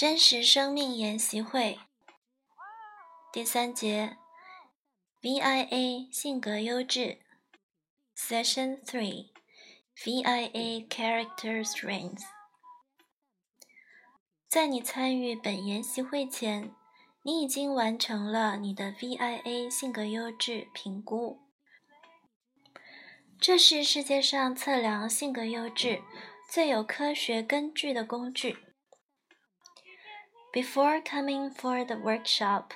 真实生命研习会第三节 VIA 性格优质 Session Three VIA Character Strengths。在你参与本研习会前，你已经完成了你的 VIA 性格优质评估。这是世界上测量性格优质最有科学根据的工具。Before coming for the workshop,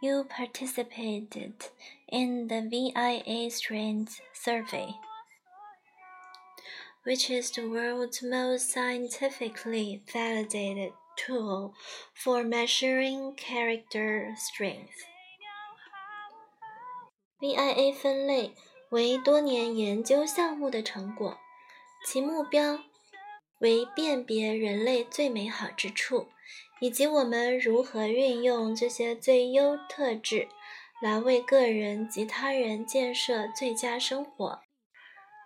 you participated in the VIA Strengths Survey, which is the world's most scientifically validated tool for measuring character strength. VIA 分类为多年研究项目的成果，其目标为辨别人类最美好之处。 以及我们如何运用这些最优特质，来为个人及他人建设最佳生活。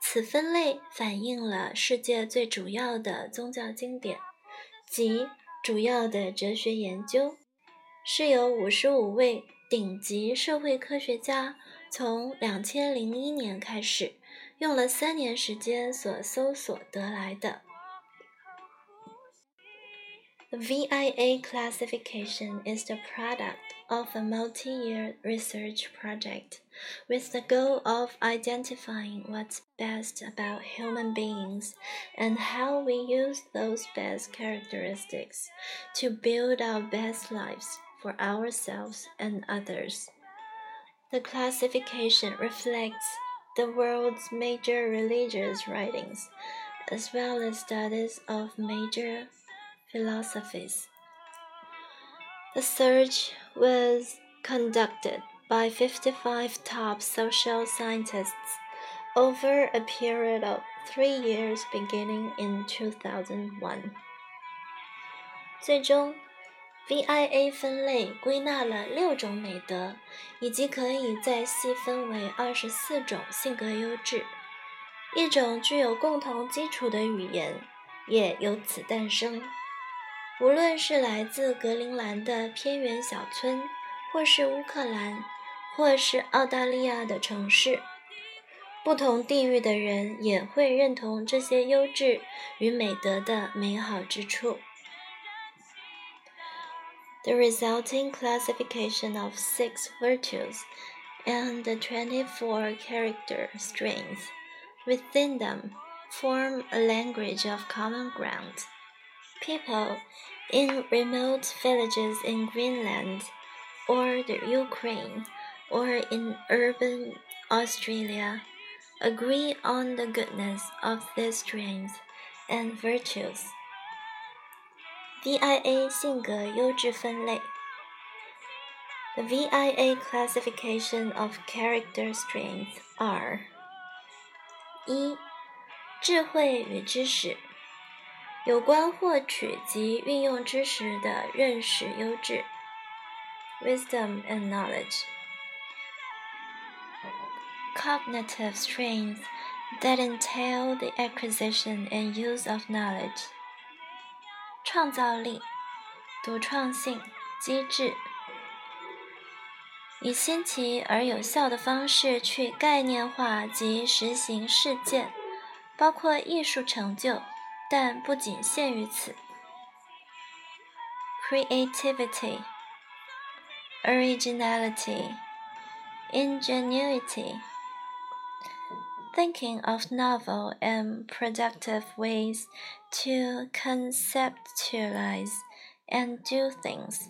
此分类反映了世界最主要的宗教经典及主要的哲学研究，是由五十五位顶级社会科学家从两千零一年开始，用了三年时间所搜索得来的。VIA classification is the product of a multi-year research project with the goal of identifying what's best about human beings and how we use those best characteristics to build our best lives for ourselves and others. The classification reflects the world's major religious writings as well as studies of major philosophies. The search was conducted by 55 top social scientists over a period of three years beginning in 2001. 最终，VIA 分类归纳了六种美德，以及可以再细分为二十四种性格优质。一种具有共同基础的语言也由此诞生。 无论是来自格陵兰的偏远小村，或是乌克兰，或是澳大利亚的城市，不同地域的人也会认同这些优质与美德的美好之处。The resulting classification of six virtues and the twenty-four character strengths within them form a language of common ground. People in remote villages in Greenland or the Ukraine or in urban Australia agree on the goodness of these strengths and virtues. VIA 性格优质分类 The VIA classification of character strengths are 一、智慧与知识。 有关获取及运用知识的认识优质，wisdom and knowledge。Cognitive strengths that entail the acquisition and use of knowledge。创造力、独创性、机智，以新奇而有效的方式去概念化及实行事件，包括艺术成就。但不仅限于此。Creativity, originality, ingenuity, thinking of novel and productive ways to conceptualize and do things,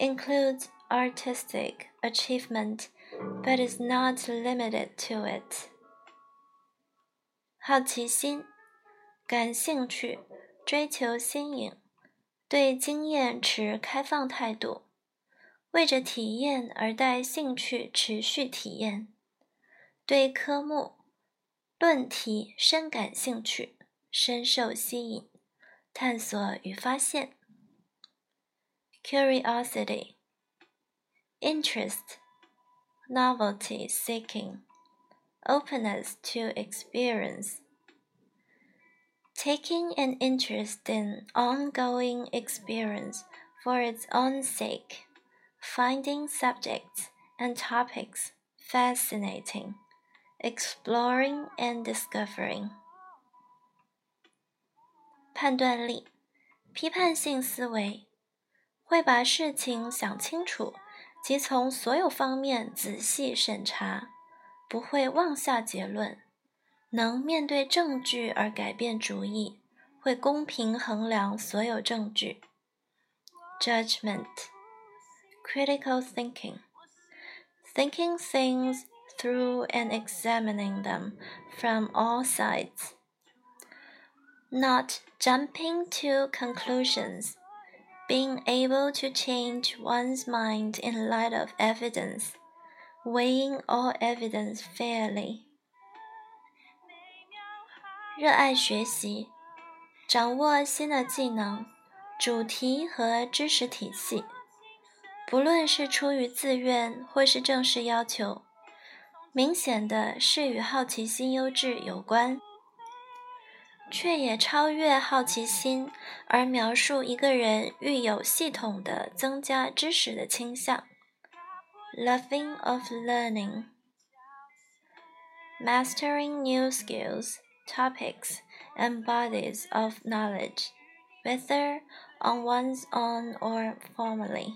includes artistic achievement but is not limited to it. 好奇心 感兴趣，追求新颖，对经验持开放态度，为着体验而带兴趣，持续体验，对科目、论题深感兴趣，深受吸引，探索与发现。Curiosity, interest, novelty seeking, openness to experience. taking an interest in ongoing experience for its own sake, finding subjects and topics fascinating, exploring and discovering. 判断力，批判性思维，会把事情想清楚，即从所有方面仔细审查，不会妄下结论， 能面对证据而改变主意，会公平衡量所有证据。Judgment, critical thinking, thinking things through and examining them from all sides not jumping to conclusions, being able to change one's mind in light of evidence, weighing all evidence fairly. 热爱学习，掌握新的技能、主题和知识体系，不论是出于自愿或是正式要求，明显的是与好奇心优质有关。却也超越好奇心，而描述一个人欲有系统的增加知识的倾向。Loving of learning, mastering new skills, topics, and bodies of knowledge, whether on one's own or formally.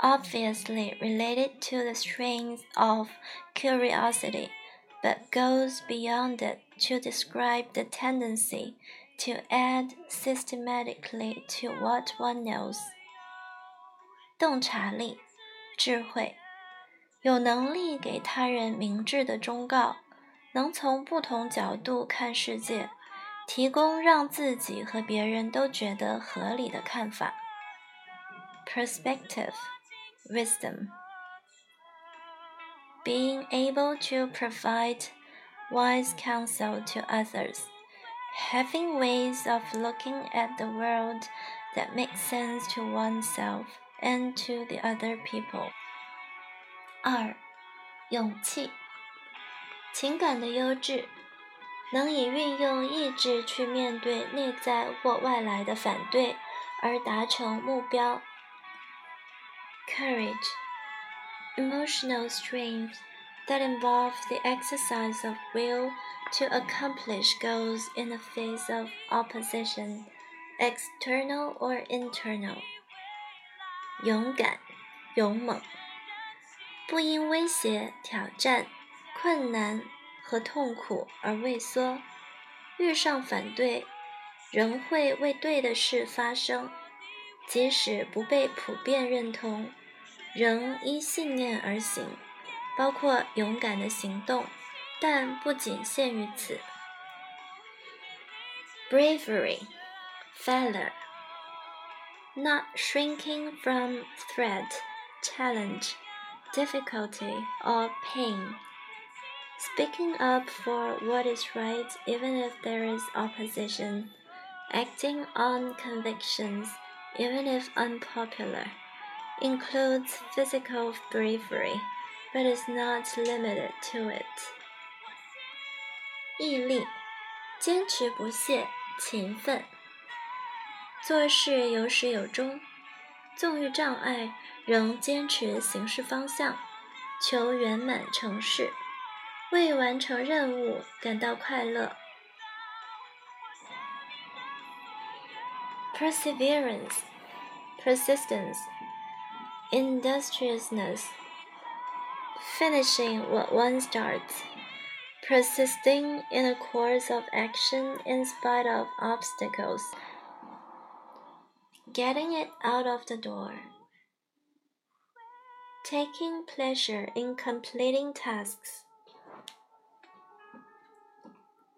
Obviously related to the strains of curiosity but goes beyond it to describe the tendency to add systematically to what one knows. 洞察力，智慧，有能力给他人明智的忠告， 能从不同角度看世界，提供让自己和别人都觉得合理的看法。Perspective, wisdom being able to provide wise counsel to others, having ways of looking at the world that make sense to oneself and to the other people. 二，勇气， 情感的优质，能以运用意志去面对内在或外来的反对，而达成目标。Courage emotional strength that involve the exercise of will to accomplish goals in the face of opposition, external or internal. 勇敢、勇猛，不因威胁、挑战、 困难和痛苦而畏缩，遇上反对，仍会为对的事发声，即使不被普遍认同。仍依信念而行，包括勇敢的行动，但不仅限于此。Bravery, valor, not shrinking from threat, challenge, difficulty, or pain. Speaking up for what is right even if there is opposition. Acting on convictions even if unpopular includes physical bravery, but is not limited to it. 毅力，坚持不懈，勤奋，做事有始有终，纵遇障碍仍坚持行事方向，求圆满成事， 为完成任务感到快乐。Perseverance, persistence industriousness, finishing what one starts, persisting in a course of action in spite of obstacles, getting it out of the door, taking pleasure in completing tasks.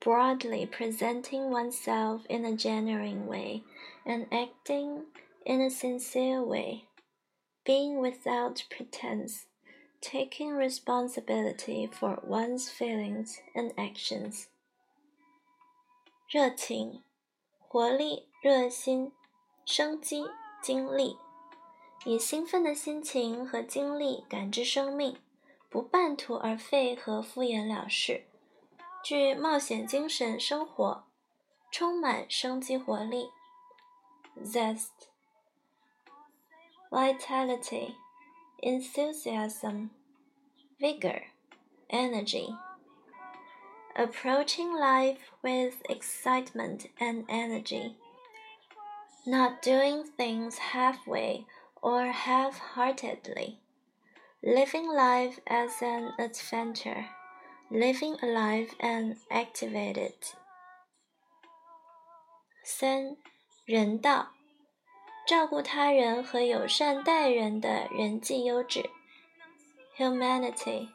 broadly presenting oneself in a genuine way and acting in a sincere way, being without pretense, taking responsibility for one's feelings and actions. 热情、活力、热心、生机、精力，以兴奋的心情和精力感知生命，不半途而废和敷衍了事。 具冒险精神生活，充满生机活力，zest, vitality, enthusiasm, vigor, energy. Approaching life with excitement and energy. Not doing things halfway or half heartedly. Living life as an adventure living alive and activated. 三，人道，照顾他人和友善待人的人际优质。Humanity,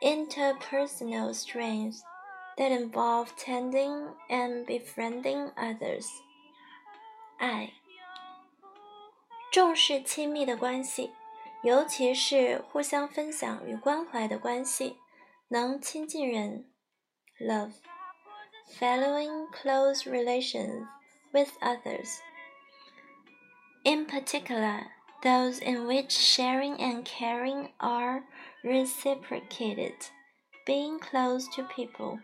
interpersonal strengths that involve tending and befriending others. 爱，重视亲密的关系。 尤其是互相分享与关怀的关系，能亲近人。Love, following close relations with others, in particular those in which sharing and caring are reciprocated, being close to people.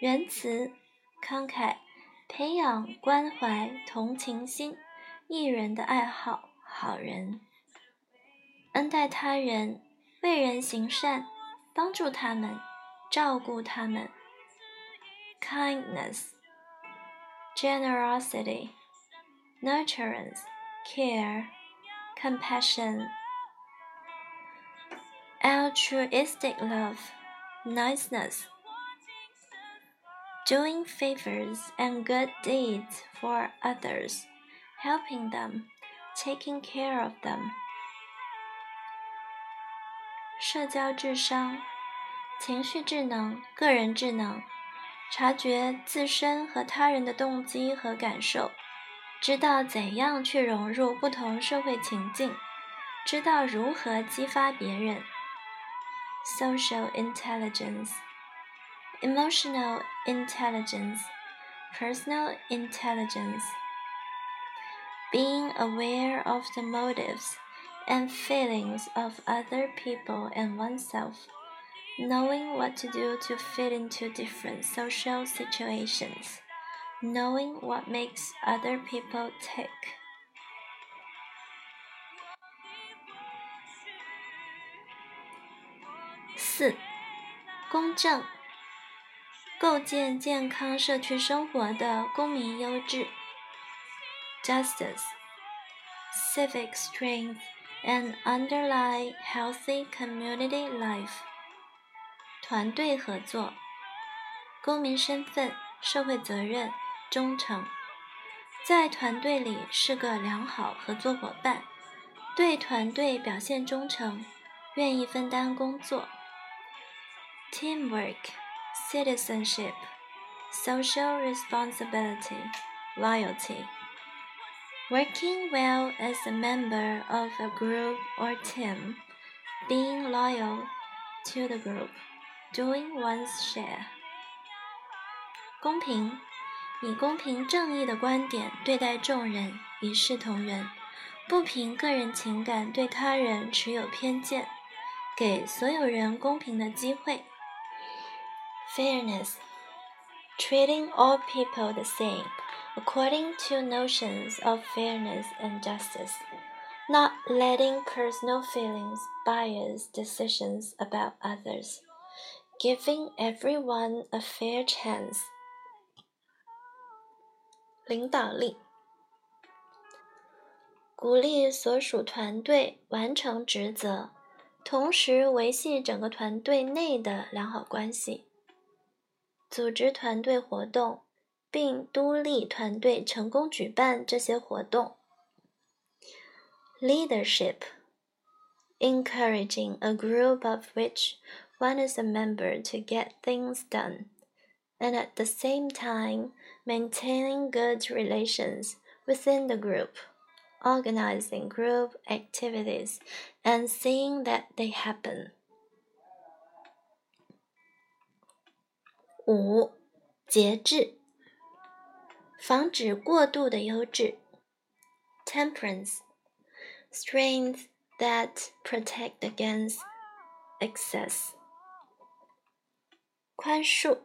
仁慈、慷慨，培养关怀、同情心，一人的爱好，好人。 恩待他人，为人行善，帮助他们，照顾他们。kindness, generosity, nurturance, care, compassion, altruistic love, niceness, doing favors and good deeds for others, helping them, taking care of them. 社交智商、情绪智能、个人智能，察觉自身和他人的动机和感受，知道怎样去融入不同社会情境，知道如何激发别人。Social intelligence, emotional intelligence, personal intelligence, being aware of the motives. and feelings of other people and oneself, knowing what to do to fit into different social situations, knowing what makes other people tick. 四，公正，构建健康社区生活的公民优质。Justice, civic strength and underlie healthy community life。团队合作、公民身份、社会责任、忠诚，在团队里是个良好合作伙伴，对团队表现忠诚，愿意分担工作。Teamwork, citizenship, social responsibility, loyalty. Working well as a member of a group or team, being loyal to the group, doing one's share. 公平，以公平正义的观点对待众人，一视同仁，不凭个人情感对他人持有偏见，给所有人公平的机会。Fairness, treating all people the same according to notions of fairness and justice, not letting personal feelings bias decisions about others, giving everyone a fair chance. 领导力，鼓励所属团队完成职责，同时维系整个团队内的良好关系，组织团队活动。 并督力团队成功举办这些活动。Leadership encouraging a group of which one is a member to get things done, and at the same time maintaining good relations within the group, organizing group activities, and seeing that they happen. 五、节制， 防止过度的优质。Temperance, strength that protect against excess. 宽恕，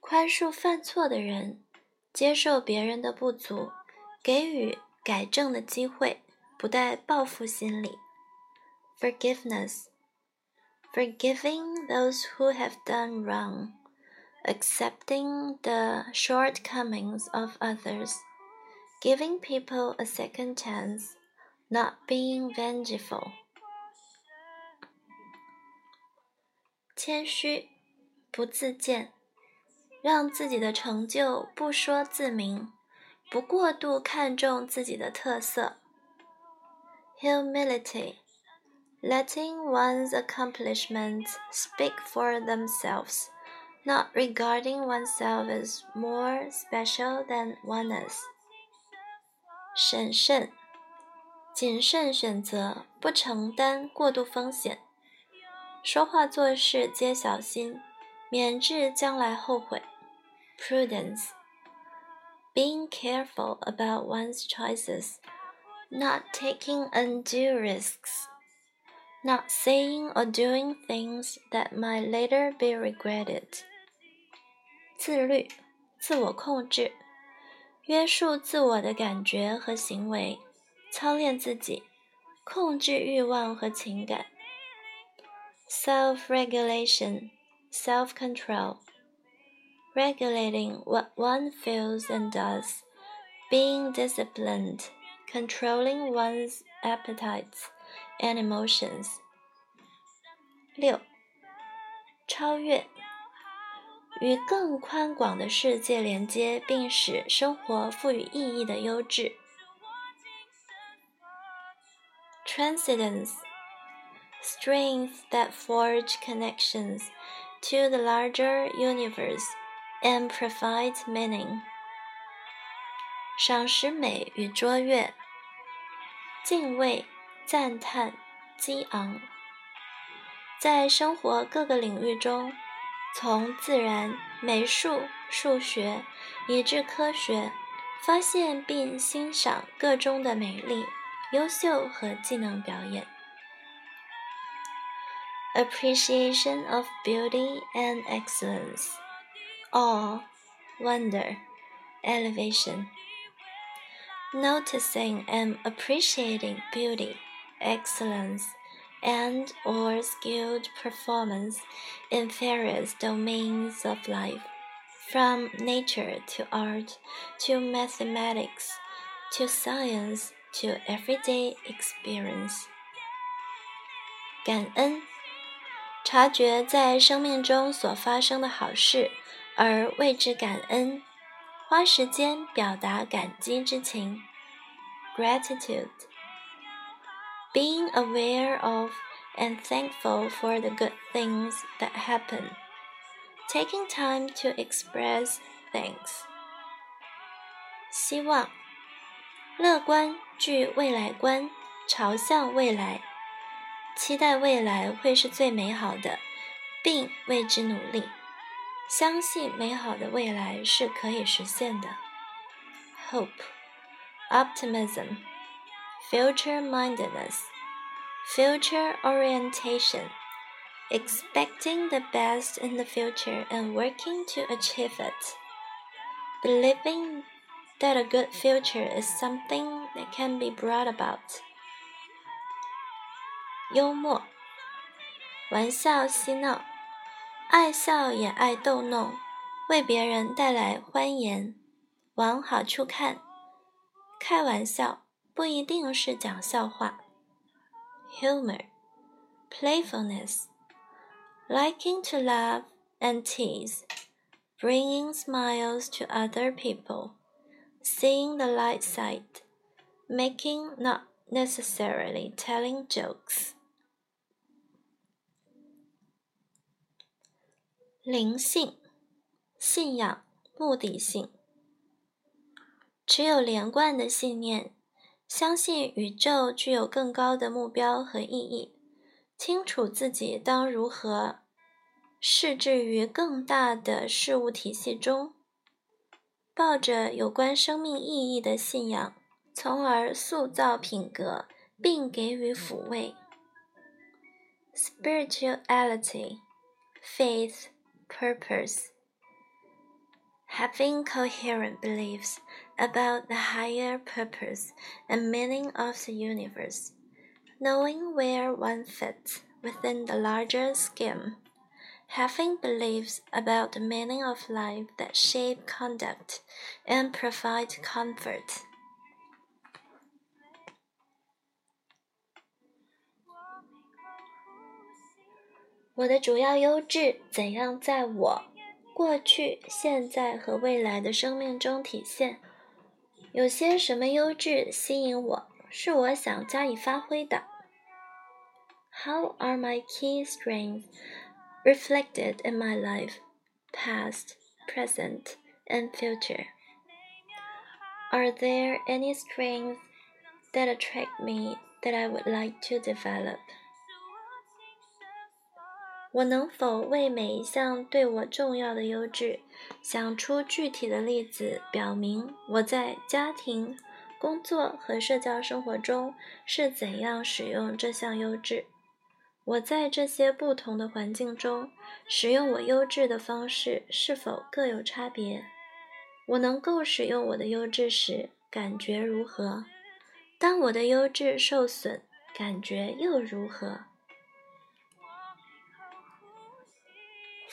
宽恕犯错的人，接受别人的不足，给予改正的机会，不带报复心理。Forgiveness, forgiving those who have done wrong accepting the shortcomings of others, giving people a second chance, not being vengeful. 谦虚，不自荐，让自己的成就不说自明，不过度看重自己的特色。Humility, letting one's accomplishments speak for themselves not regarding oneself as more special than one is. 审慎，谨慎选择，不承担过度风险。说话做事皆小心，免致将来后悔。Prudence, being careful about one's choices, not taking undue risks, not saying or doing things that might later be regretted. 自律、自我控制、约束自我的感觉和行为，操练自己，控制欲望和情感。Self-regulation, self-control, regulating what one feels and does, being disciplined, controlling one's appetites and emotions. 六、超越。 与更宽广的世界连接，并使生活赋予意义的优质。Transcendence, strength that forge connections to the larger universe and provide meaning. 赏识美与卓越，敬畏、赞叹、激昂，在生活各个领域中。从自然、美术、数学，以至科学，发现并欣赏各中的美丽、优秀和技能表演。Appreciation of beauty and excellence, awe, wonder, elevation. Noticing and appreciating beauty, excellence and or skilled performance in various domains of life, from nature to art to mathematics to science to everyday experience. 感恩，察觉在生命中所发生的好事，而为之感恩，花时间表达感激之情。Gratitude being aware of and thankful for the good things that happen, taking time to express thanks. 希望，乐观，具未来观，朝向未来，期待未来会是最美好的，并为之努力，相信美好的未来是可以实现的。Hope, optimism, future mindedness future orientation, expecting the best in the future and working to achieve it, believing that a good future is something that can be brought about. 幽默，玩笑嬉闹，爱笑也爱逗弄，为别人带来欢颜，往好处看。开玩笑 不一定是讲笑话。humor, playfulness, liking to laugh and tease, bringing smiles to other people, seeing the light side, making not necessarily telling jokes. 灵性、信仰、目的性。持有连贯的信念， 相信宇宙具有更高的目标和意义，清楚自己当如何视置于更大的事物体系中，抱着有关生命意义的信仰，从而塑造品格并给予抚慰。Spirituality, faith, purpose. Having coherent beliefs about the higher purpose and meaning of the universe, knowing where one fits within the larger scheme, having beliefs about the meaning of life that shape conduct and provide comfort. 我的主要优质怎样在我过去、现在和未来的生命中体现？ 有些什么优质吸引我，是我想加以发挥的？How are my key strengths reflected in my life, past, present, and future? Are there any strengths that attract me that I would like to develop? 我能否为每一项对我重要的优质想出具体的例子，表明我在家庭、工作和社交生活中是怎样使用这项优质？我在这些不同的环境中使用我优质的方式是否各有差别？我能够使用我的优质时感觉如何？当我的优质受损，感觉又如何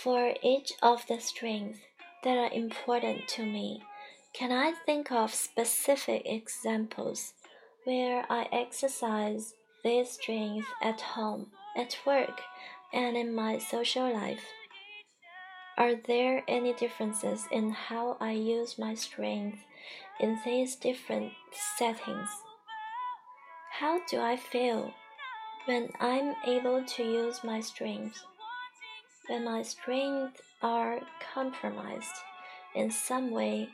？For each of the strengths that are important to me, can I think of specific examples where I exercise these strengths at home, at work, and in my social life? Are there any differences in how I use my strength in these different settings? How do I feel when I'm able to use my strengths? When my strengths are compromised in some way,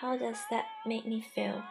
how does that make me feel?